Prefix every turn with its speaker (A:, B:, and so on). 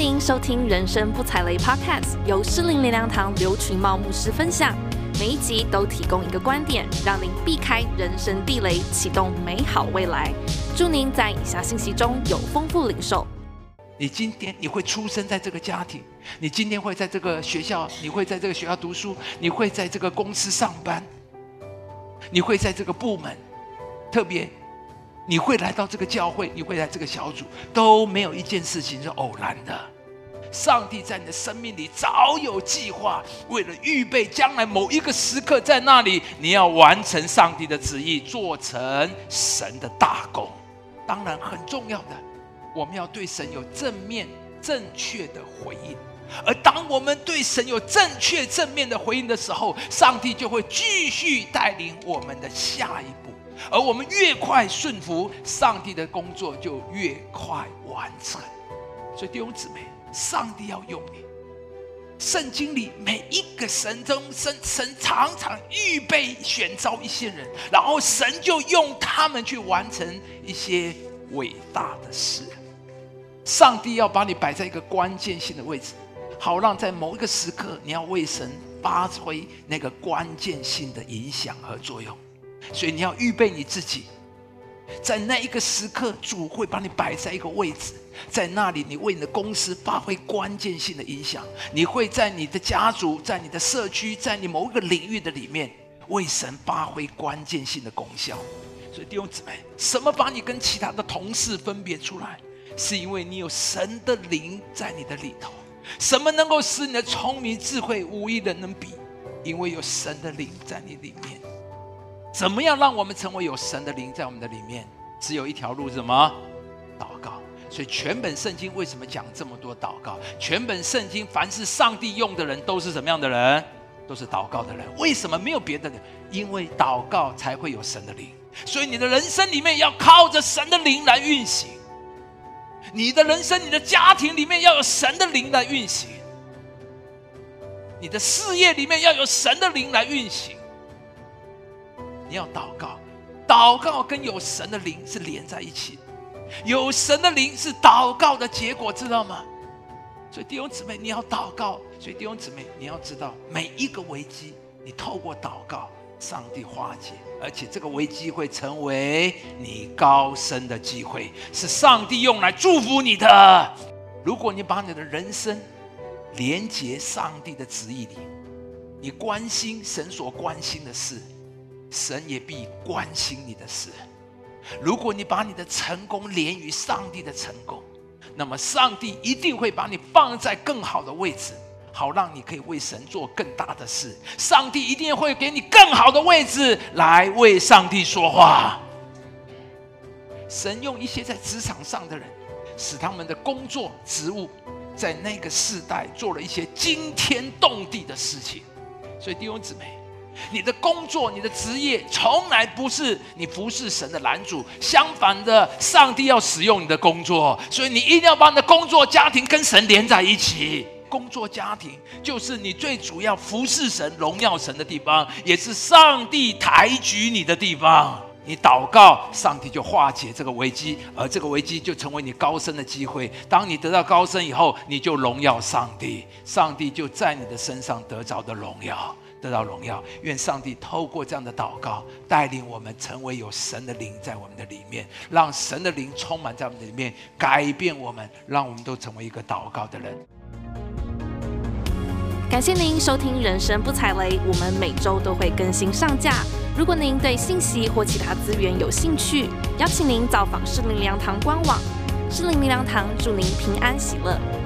A: 您收听《人生不踩雷》Podcast，由诗林灵粮堂刘群茂牧师分享。每一集都提供一个观点，让您避开人生地雷，启动美好未来。祝您在以下信息中有丰富领受。
B: 你今天你会出生在这个家庭，你今天会在这个学校，你会在这个学校读书，你会在这个公司上班，你会在这个部门，特别你会来到这个教会，你会来这个小组，都没有一件事情是偶然的。上帝在你的生命里早有计划，为了预备将来某一个时刻，在那里你要完成上帝的旨意，做成神的大功。当然，很重要的，我们要对神有正面、正确的回应。而当我们对神有正确、正面的回应的时候，上帝就会继续带领我们的下一步。而我们越快顺服，上帝的工作就越快完成。所以弟兄姊妹。上帝要用你。圣经里每一个神中，神神常常预备选召一些人，然后神就用他们去完成一些伟大的事。上帝要把你摆在一个关键性的位置，好让在某一个时刻，你要为神发挥那个关键性的影响和作用。所以你要预备你自己。在那一个时刻，主会把你摆在一个位置，在那里，你为你的公司发挥关键性的影响。你会在你的家族、在你的社区、在你某一个领域的里面，为神发挥关键性的功效。所以弟兄姊妹，什么把你跟其他的同事分别出来？是因为你有神的灵在你的里头。什么能够使你的聪明智慧无一人能比？因为有神的灵在你里面。怎么样让我们成为有神的灵在我们的里面？只有一条路，什么？祷告。所以全本圣经为什么讲这么多祷告？全本圣经凡是上帝用的人都是什么样的人？都是祷告的人。为什么没有别的人？因为祷告才会有神的灵。所以你的人生里面要靠着神的灵来运行。你的人生、你的家庭里面要有神的灵来运行。你的事业里面要有神的灵来运行。你要祷告，祷告跟有神的灵是连在一起，有神的灵是祷告的结果，知道吗？所以弟兄姊妹，你要祷告。所以弟兄姊妹，你要知道，每一个危机，你透过祷告，上帝化解，而且这个危机会成为你高升的机会，是上帝用来祝福你的。如果你把你的人生连接上帝的旨意里，你关心神所关心的事。神也必关心你的事。如果你把你的成功连于上帝的成功，那么上帝一定会把你放在更好的位置，好让你可以为神做更大的事。上帝一定会给你更好的位置来为上帝说话。神用一些在职场上的人，使他们的工作职务在那个世代做了一些惊天动地的事情。所以弟兄姊妹。你的工作、你的职业，从来不是你服侍神的拦阻。相反的，上帝要使用你的工作，所以你一定要把你的工作、家庭跟神连在一起。工作、家庭就是你最主要服侍神、荣耀神的地方，也是上帝抬举你的地方。你祷告，上帝就化解这个危机，而这个危机就成为你高升的机会。当你得到高升以后，你就荣耀上帝，上帝就在你的身上得着的荣耀。得到荣耀，愿上帝透过这样的祷告，带领我们成为有神的灵在我们的里面，让神的灵充满在我们的里面，改变我们，让我们都成为一个祷告的人。
A: 感谢您收听《人生不踩雷》，我们每周都会更新上架。如果您对信息或其他资源有兴趣，邀请您造访诗灵灵粮堂官网。诗灵灵粮堂祝您平安喜乐。